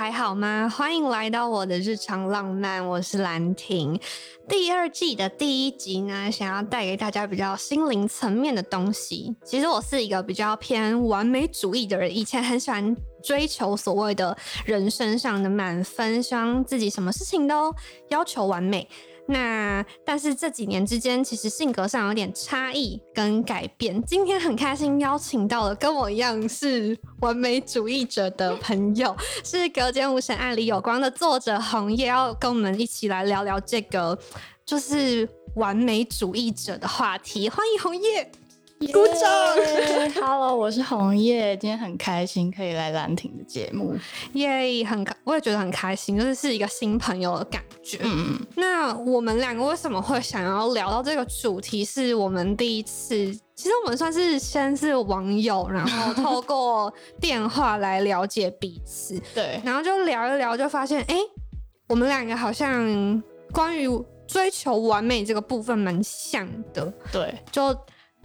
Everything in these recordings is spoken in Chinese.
还好吗？欢迎来到我的日常浪漫，我是兰婷。第二季的第一集呢，想要带给大家比较心灵层面的东西。其实我是一个比较偏完美主义的人，以前很喜欢追求所谓的人生上的满分，希望自己什么事情都 要求完美。那但是这几年之间，其实性格上有点差异跟改变。今天很开心邀请到了跟我一样是完美主义者的朋友，是《隔间无神案》里有光的作者红叶，要跟我们一起来聊聊这个就是完美主义者的话题。欢迎红叶。鼓掌！Hello，我是红叶，今天很开心可以来兰亭的节目，耶，很开，我也觉得很开心，就是是一个新朋友的感觉。嗯嗯。那我们两个为什么会想要聊到这个主题？是我们第一次，其实我们算是先是网友，然后透 过电话来了解彼此。对。然后就聊一聊，就发现，哎，我们两个好像关于追求完美这个部分蛮像的。对。就。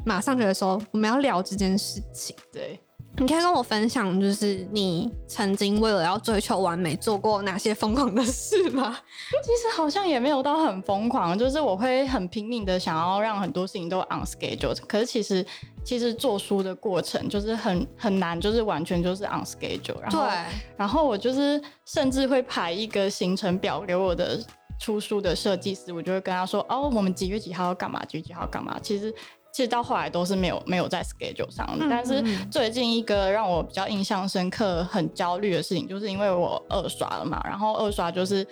马上觉得说我们要聊这件事情，对，你可以跟我分享，就是你曾经为了要追求完美做过哪些疯狂的事吗？其实好像也没有到很疯狂，就是我会很拼命的想要让很多事情都 on schedule，可是其实其实做书的过程就是很很难，就是完全就是 on schedule。对，然后我就是甚至会排一个行程表给我的出书的设计师，我就会跟他说，哦，我们几月几号要干嘛，几月几号干嘛，其实。其实到后来都是没有没有在 schedule 上的，但是最近一个让我比较印象深刻、很焦虑的事情，就是因为我二刷了嘛，然后二刷就是。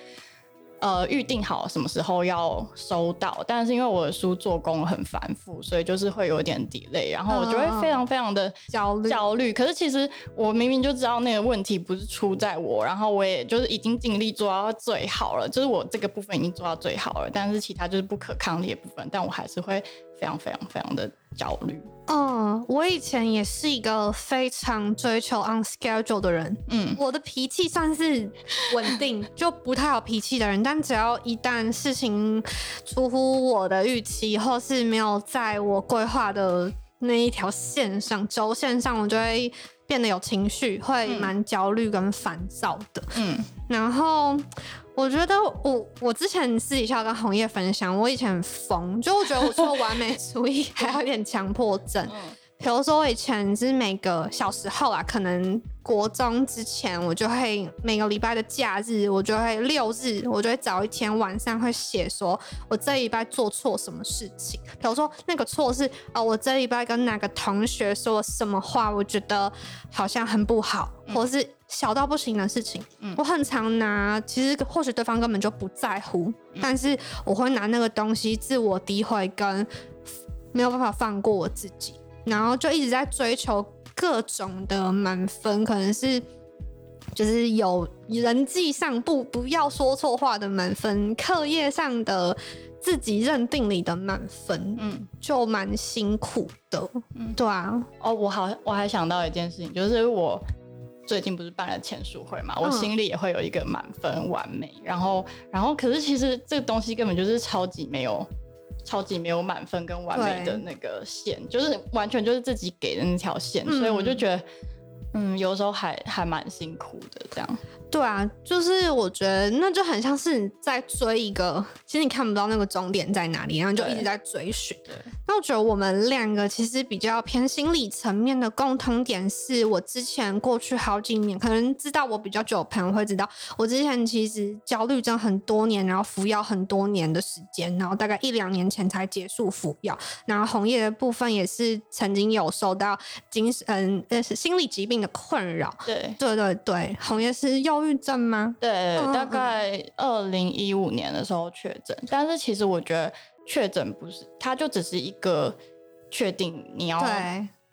呃，预定好什么时候要收到，但是因为我的书做工很繁复，所以就是会有点 delay，然后我就会非常非常的焦虑。焦虑。可是其实我明明就知道那个问题不是出在我，然后我也就是已经尽力做到最好了，就是我这个部分已经做到最好了，但是其他就是不可抗力的部分，但我还是会非常非常非常的焦虑。嗯，我以前也是一个非常追求 on schedule 的人。嗯，我的脾气算是稳定，就不太好脾气的人。但只要一旦事情出乎我的预期，或是没有在我规划的那一条线上、轴线上，我就会变得有情绪，会蛮焦虑跟烦躁的。嗯，然后。我觉得我我之前私底下跟红叶分享，我以前很疯，就我觉得我做完美主义还有点强迫症。比如说我以前是每个小时候啊，可能国中之前，我就会每个礼拜的假日，我就会六日，我就会早一天晚上会写说我这礼拜做错什么事情。比如说那个错是呃，我这礼拜跟哪个同学说了什么话，我觉得好像很不好，或是。小到不行的事情，我很常拿，其实或许对方根本就不在乎，但是我会拿那个东西自我诋毁，跟没有办法放过我自己，然后就一直在追求各种的满分，可能是就是有人际上不不要说错话的满分，课业上的自己认定里的满分，嗯，就蛮辛苦的，嗯，对啊，哦，我好，我还想到一件事情，就是我。最近不是办了签书会嘛，我心里也会有一个满分完美，然后，然后，可是其实这个东西根本就是超级没有，超级没有满分跟完美的那个线，就是完全就是自己给的那条线，所以我就觉得，嗯，有时候还还蛮辛苦的这样。对啊，就是我觉得那就很像是你在追一个，其实你看不到那个终点在哪里，然后就一直在追寻。那我觉得我们两个其实比较偏心理层面的共通点是，我之前过去好几年，可能知道我比较久的朋友会知道，我之前其实焦虑症很多年，然后服药很多年的时间，然后大概一两年前才结束服药。然后红叶的部分也是曾经有受到精神呃心理疾病的困扰。对对对对，红叶是忧。郁症吗？对，大概二零一五年的时候确诊，但是其实我觉得确诊不是，它就只是一个确定你要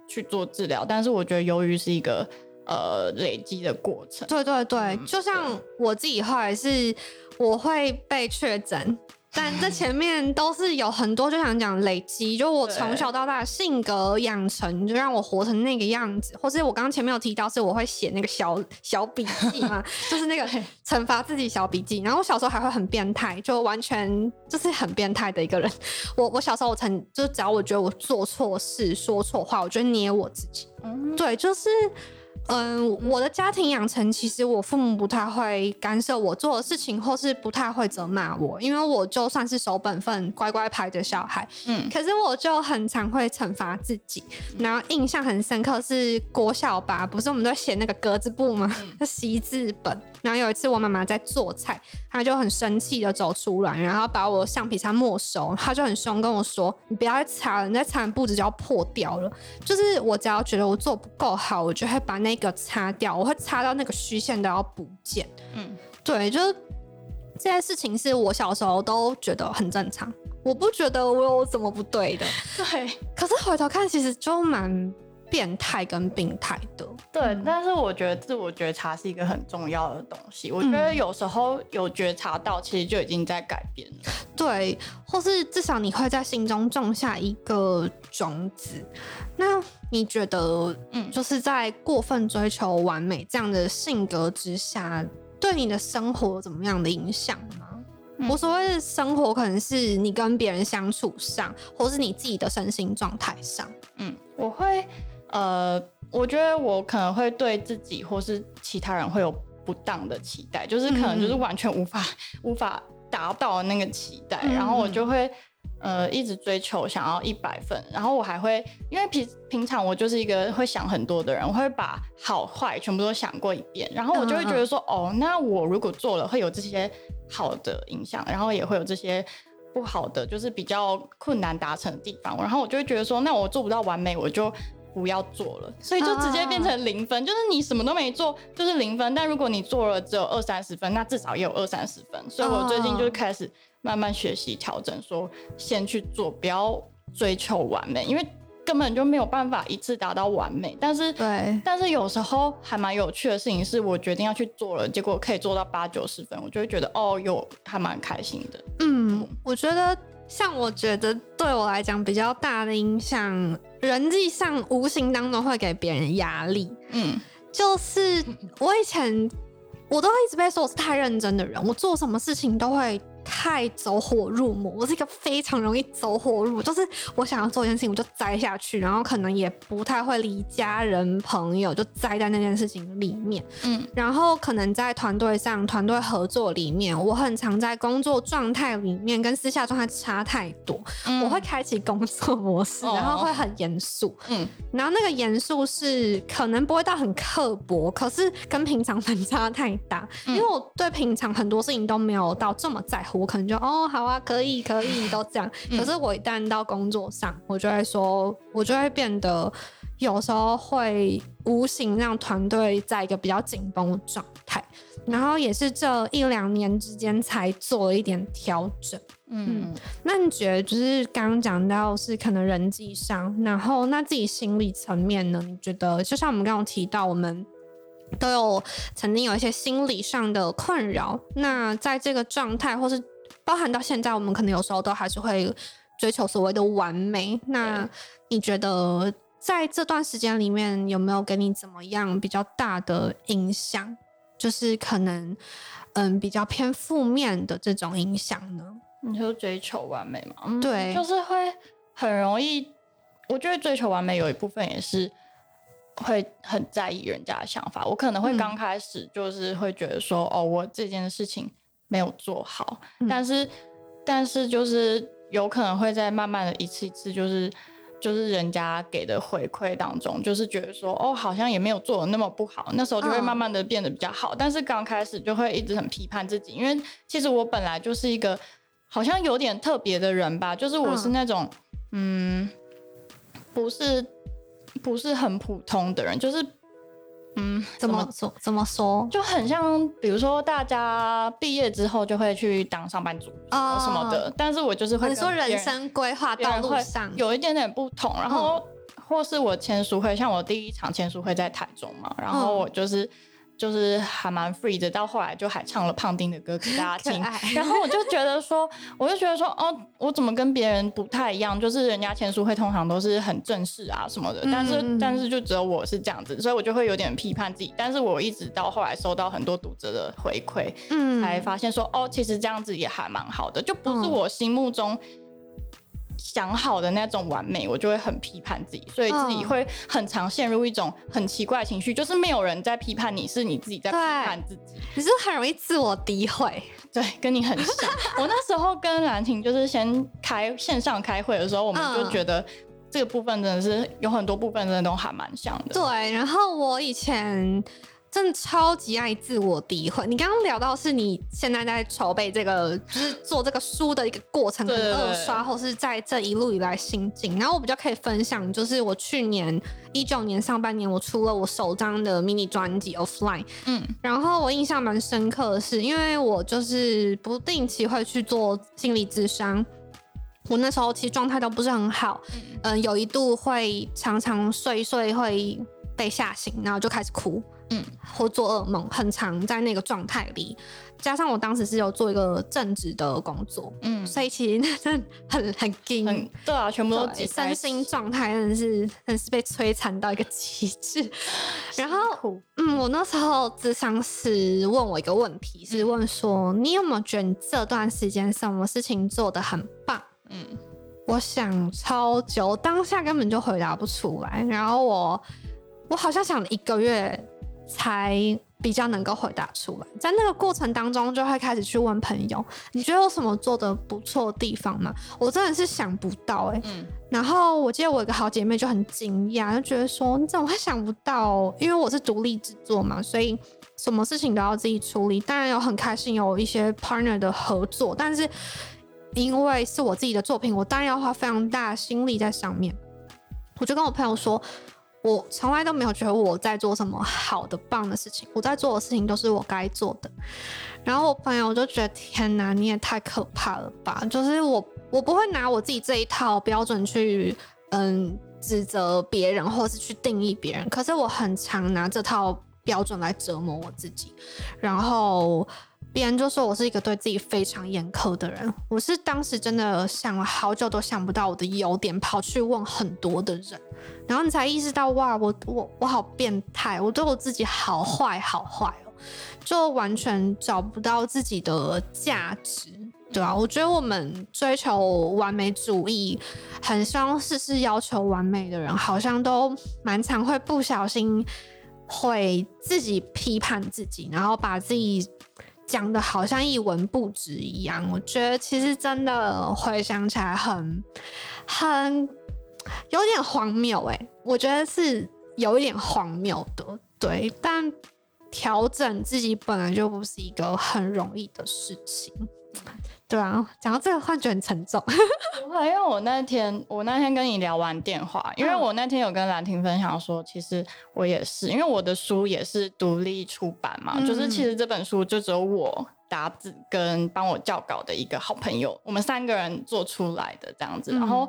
去做治疗，但是我觉得忧郁是一个呃累积的过程。对对对，就像我自己后来是我会被确诊。但这前面都是有很多，就想讲累积，就我从小到大的性格养成，就让我活成那个样子。或是我刚刚前面有提到，是我会写那个小小笔记嘛，就是那个惩罚自己小笔记。然后我小时候还会很变态，就完全就是很变态的一个人。我我小时候我曾就只要我觉得我做错事、说错话，我就捏我自己。对，就是嗯，我的家庭养成其实我父母不太会干涉我做的事情，或是不太会责骂我，因为我就算是守本分、乖乖牌的小孩，嗯，可是我就很常会惩罚自己。然后印象很深刻是国小吧，不是我们都写那个格子布吗？习字本。然后有一次我妈妈在做菜，她就很生气的走出来，然后把我橡皮擦没收，她就很凶跟我说：“你不要再擦了，你再擦布子就要破掉了。”就是我只要觉得我做不够好，我就会把那个擦掉，我会擦到那个虚线都要不见。嗯，对，就是这件事情是我小时候都觉得很正常，我不觉得我有什么不对的。对，可是回头看，其实就蛮变态跟病态的。对，但是我觉得自我觉察是一个很重要的东西。我觉得有时候有觉察到，其实就已经在改变了。对，或是至少你会在心中种下一个种子。那你觉得，嗯，就是在过分追求完美这样的性格之下，对你的生活有怎么样的影响吗？我所谓的生活，可能是你跟别人相处上，或是你自己的身心状态上。嗯，我会，呃，我觉得我可能会对自己或是其他人会有不当的期待，就是可能就是完全无法 无法达到那个期待，然后我就会。呃，一直追求想要一百分，然后我还会，因为平平常我就是一个会想很多的人，我会把好坏全部都想过一遍，然后我就会觉得说，哦，那我如果做了会有这些好的影响，然后也会有这些不好的，就是比较困难达成的地方，然后我就会觉得说，那我做不到完美，我就不要做了，所以就直接变成零分，就是你什么都没做就是零分，但如果你做了只有二三十分，那至少也有二三十分，所以我最近就开始。慢慢学习调整，说先去做，不要追求完美，因为根本就没有办法一次达到完美。但是，对，但是有时候还蛮有趣的事情是，我决定要去做了，结果可以做到八九十分，我就会觉得哦，有还蛮开心的。嗯，我觉得像我觉得对我来讲比较大的影响，人际上无形当中会给别人压力。嗯，就是我以前我都一直被说我是太认真的人，我做什么事情都会。太走火入魔，我是一个非常容易走火入，就是我想要做一件事情，我就栽下去，然后可能也不太会离家人朋友，就栽在那件事情里面。嗯，然后可能在团队上、团队合作里面，我很常在工作状态里面跟私下状态差太多。我会开启工作模式，然后会很严肃。嗯，然后那个严肃是可能不会到很刻薄，可是跟平常反差太大，因为我对平常很多事情都没有到这么在乎。我可能就哦好啊，可以可以都这样。可是我一旦到工作上，我就会说，我就会变得有时候会无形让团队在一个比较紧绷的状态。然后也是这一两年之间才做了一点调整。嗯，那你觉得就是刚刚讲到是可能人际上，然后那自己心理层面呢？你觉得就像我们刚刚提到，我们。都有曾经有一些心理上的困扰，那在这个状态，或是包含到现在，我们可能有时候都还是会追求所谓的完美。那你觉得在这段时间里面，有没有给你怎么样比较大的影响？就是可能嗯比较偏负面的这种影响呢？你说追求完美吗？对，就是会很容易。我觉得追求完美有一部分也是。会很在意人家的想法，我可能会刚开始就是会觉得说，哦，我这件事情没有做好，但是，但是就是有可能会在慢慢的一次一次，就是就是人家给的回馈当中，就是觉得说，哦，好像也没有做的那么不好，那时候就会慢慢的变得比较好，但是刚开始就会一直很批判自己，因为其实我本来就是一个好像有点特别的人吧，就是我是那种，嗯，不是。不是很普通的人，就是，嗯，怎么说？怎么说？就很像，比如说大家毕业之后就会去当上班族啊什么的，但是我就是会说人生规划道路上有一点点不同，然后或是我签书会，像我第一场签书会在台中嘛，然后我就是。就是还蛮 free 的，到后来就还唱了胖丁的歌给大家 听，然后我就觉得说，我就觉得说，哦，我怎么跟别人不太一样？就是人家签书会通常都是很正式啊什么的，但是但是就只有我是这样子，所以我就会有点批判自己。但是我一直到后来收到很多读者的回馈，嗯，才发现说，哦，其实这样子也还蛮好的，就不是我心目中想好的那种完美，我就会很批判自己，所以自己会很常陷入一种很奇怪情绪，就是没有人在批判你，是你自己在批判自己。你是很容易自我诋毁，对，跟你很像。我那时候跟兰婷就是先开线上开会的时候，我们就觉得这个部分真的是有很多部分真的都还蛮像的。对，然后我以前。真的超级爱自我诋毁。你刚刚聊到是你现在在筹备这个，就是做这个书的一个过程，跟二刷，或是在这一路以来心境。然后我比较可以分享，就是我去年一九年上半年，我出了我首张的迷你专辑《Offline》。嗯，然后我印象蛮深刻的是，因为我就是不定期会去做心理咨商，我那时候其实状态都不是很好，嗯，有一度会常常睡睡会被吓醒，然后就开始哭。嗯，或做噩梦，很常在那个状态里，加上我当时是有做一个正职的工作，嗯，所以其实 真的很很惊，对啊，全部都身心状态真的是真是被摧残到一个极致。然后，嗯，我那时候智商是问我一个问题，是问说你有没有觉得你这段时间什么事情做的很棒？嗯，我想超久，当下根本就回答不出来。然后我我好像想了一个月。才比较能够回答出来，在那个过程当中，就会开始去问朋友，你觉得有什么做的不错的地方吗？我真的是想不到哎。嗯。然后我记得我有个好姐妹就很惊讶，就觉得说你怎么会想不到？因为我是独立制作嘛，所以什么事情都要自己处理。当然有很开心有一些 partner 的合作，但是因为是我自己的作品，我当然要花非常大的心力在上面。我就跟我朋友说。我从来都没有觉得我在做什么好的、棒的事情。我在做的事情都是我该做的。然后我朋友就觉得：“天哪，你也太可怕了吧！”就是我，我不会拿我自己这一套标准去嗯指责别人，或是去定义别人。可是我很常拿这套标准来折磨我自己。然后。别人就说我是一个对自己非常严苛的人，我是当时真的想了好久都想不到我的优点，跑去问很多的人，然后你才意识到哇，我我我好变态，我对我自己好坏好坏哦，就完全找不到自己的价值，对吧？我觉得我们追求完美主义，很希望事事要求完美的人，好像都蛮常会不小心会自己批判自己，然后把自己。讲的好像一文不值一样，我觉得其实真的回想起来很很有点荒谬哎，我觉得是有一点荒谬的，对，但调整自己本来就不是一个很容易的事情。对啊，讲到这个，幻觉很沉重。不会，因为我那天我那天跟你聊完电话，因为我那天有跟兰婷分享说，其实我也是，因为我的书也是独立出版嘛，就是其实这本书就只有我打字跟帮我校稿的一个好朋友，我们三个人做出来的这样子，然后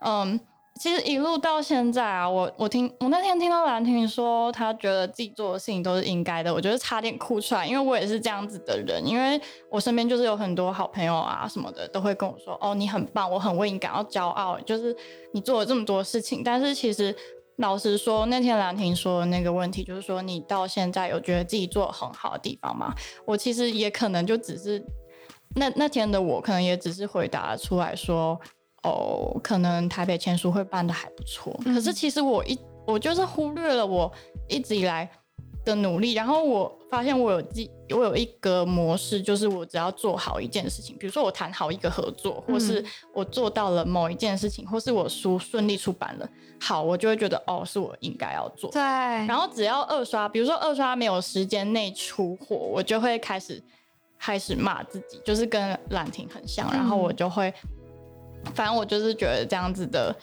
嗯。其实一路到现在啊，我我听我那天听到兰婷说，她觉得自己做的事情都是应该的，我觉得差点哭出来，因为我也是这样子的人，因为我身边就是有很多好朋友啊什么的，都会跟我说，哦，你很棒，我很为你感到骄傲，就是你做了这么多事情。但是其实老实说，那天兰婷说的那个问题，就是说你到现在有觉得自己做的很好的地方吗？我其实也可能就只是那那天的我，可能也只是回答出来说。哦，可能台北签书会办的还不错，可是其实我一我就是忽略了我一直以来的努力，然后我发现我有记我有一个模式，就是我只要做好一件事情，比如说我谈好一个合作，或是我做到了某一件事情，或是我书顺利出版了，好，我就会觉得哦，是我应该要做。对。然后只要二刷，比如说二刷没有时间内出货，我就会开始开始骂自己，就是跟兰亭很像，然后我就会。反正我就是觉得这样子的。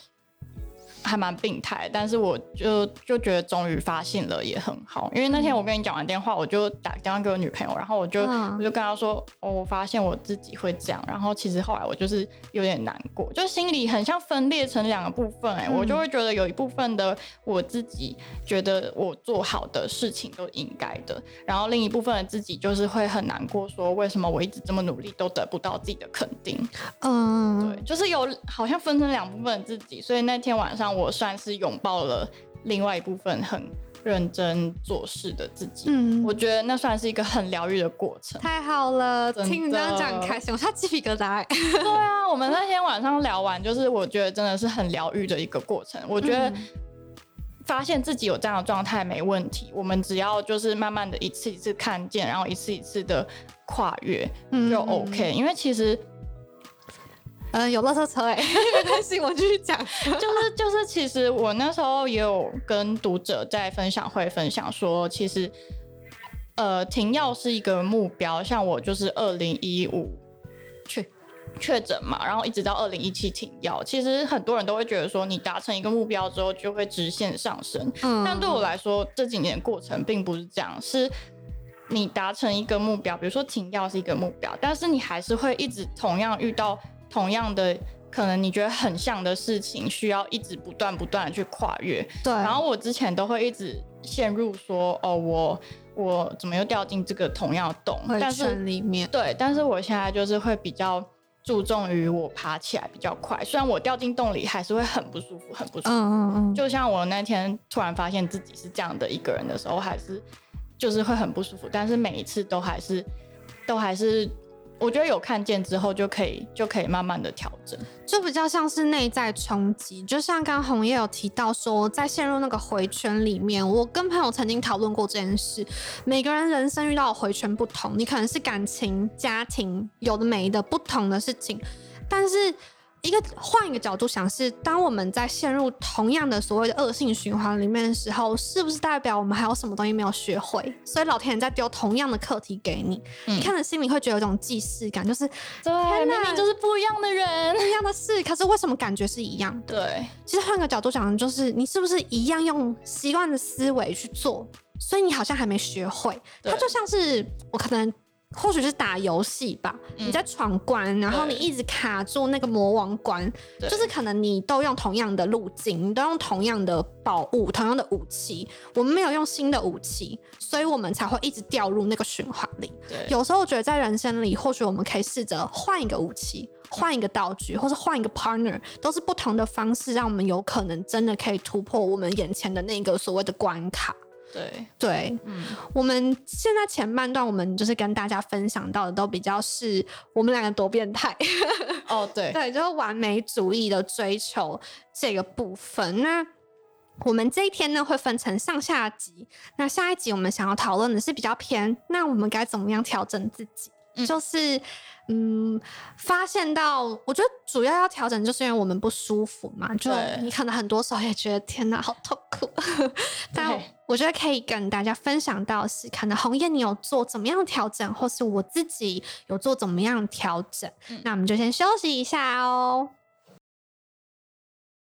还蛮病态，但是我就就觉得终于发现了也很好，因为那天我跟你讲完电话，我就打电话给我女朋友，然后我就我就跟她说，哦，我发现我自己会这样，然后其实后来我就是有点难过，就心里很像分裂成两个部分，哎，我就会觉得有一部分的我自己觉得我做好的事情都应该的，然后另一部分的自己就是会很难过，说为什么我一直这么努力都得不到自己的肯定，嗯，对，就是有好像分成两部分的自己，所以那天晚上。我算是拥抱了另外一部分很认真做事的自己。嗯，我觉得那算是一个很疗愈的过程。太好了，听你这样讲很开心，我差鸡皮疙瘩。对啊，我们那天晚上聊完，就是我觉得真的是很疗愈的一个过程。我觉得发现自己有这样的状态没问题，我们只要就是慢慢的一次一次看见，然后一次一次的跨越就 OK。因为其实。嗯，有垃圾车哎，没关系，我继续讲。就 是就是，其实我那时候也有跟读者在分享会分享说，其实呃停药是一个目标，像我就是二零一五确确诊嘛，然后一直到二零一七停药。其实很多人都会觉得说，你达成一个目标之后就会直线上升，但对我来说这几年过程并不是这样，是你达成一个目标，比如说停药是一个目标，但是你还是会一直同样遇到。同样的，可能你觉得很像的事情，需要一直不断不断的去跨越。对。然后我之前都会一直陷入说，哦，我我怎么又掉进这个同样的洞？但是里面。对，但是我现在就是会比较注重于我爬起来比较快。虽然我掉进洞里还是会很不舒服，很不舒服。嗯嗯嗯。就像我那天突然发现自己是这样的一个人的时候，还是就是会很不舒服。但是每一次都还是都还是。我觉得有看见之后，就可以就可以慢慢的调整，就比较像是内在冲击。就像刚红叶有提到说，在陷入那个回圈里面，我跟朋友曾经讨论过这件事。每个人人生遇到的回圈不同，你可能是感情、家庭有的没的不同的事情，但是。一个换一个角度想，是当我们在陷入同样的所谓的恶性循环里面的时候，是不是代表我们还有什么东西没有学会？所以老天爷在丢同样的课题给你，你看着心里会觉得有一种既视感，就是对，明明就是不一样的人，不一样的事，可是为什么感觉是一样的？对，其实换个角度讲，就是你是不是一样用习惯的思维去做，所以你好像还没学会。它就像是我可能。或许是打游戏吧，你在闯关，然后你一直卡住那个魔王关，就是可能你都用同样的路径，你都用同样的宝物、同样的武器，我们没有用新的武器，所以我们才会一直掉入那个循环里。有时候我觉得在人生里，或许我们可以试着换一个武器，换一个道具，或是换一个 partner，都是不同的方式，让我们有可能真的可以突破我们眼前的那个所谓的关卡。对对，嗯，我们现在前半段，我们就是跟大家分享到的，都比较是我们两个多变态哦，对 对，就是完美主义的追求这个部分。那我们这一天呢，会分成上下集。那下一集我们想要讨论的是比较偏，那我们该怎么样调整自己？就是。嗯，发现到，我觉得主要要调整，就是因为我们不舒服嘛。就你可能很多时候也觉得天哪，好痛苦。但我觉得可以跟大家分享到是，可能红叶你有做怎么样调整，或是我自己有做怎么样调整。那我们就先休息一下哦。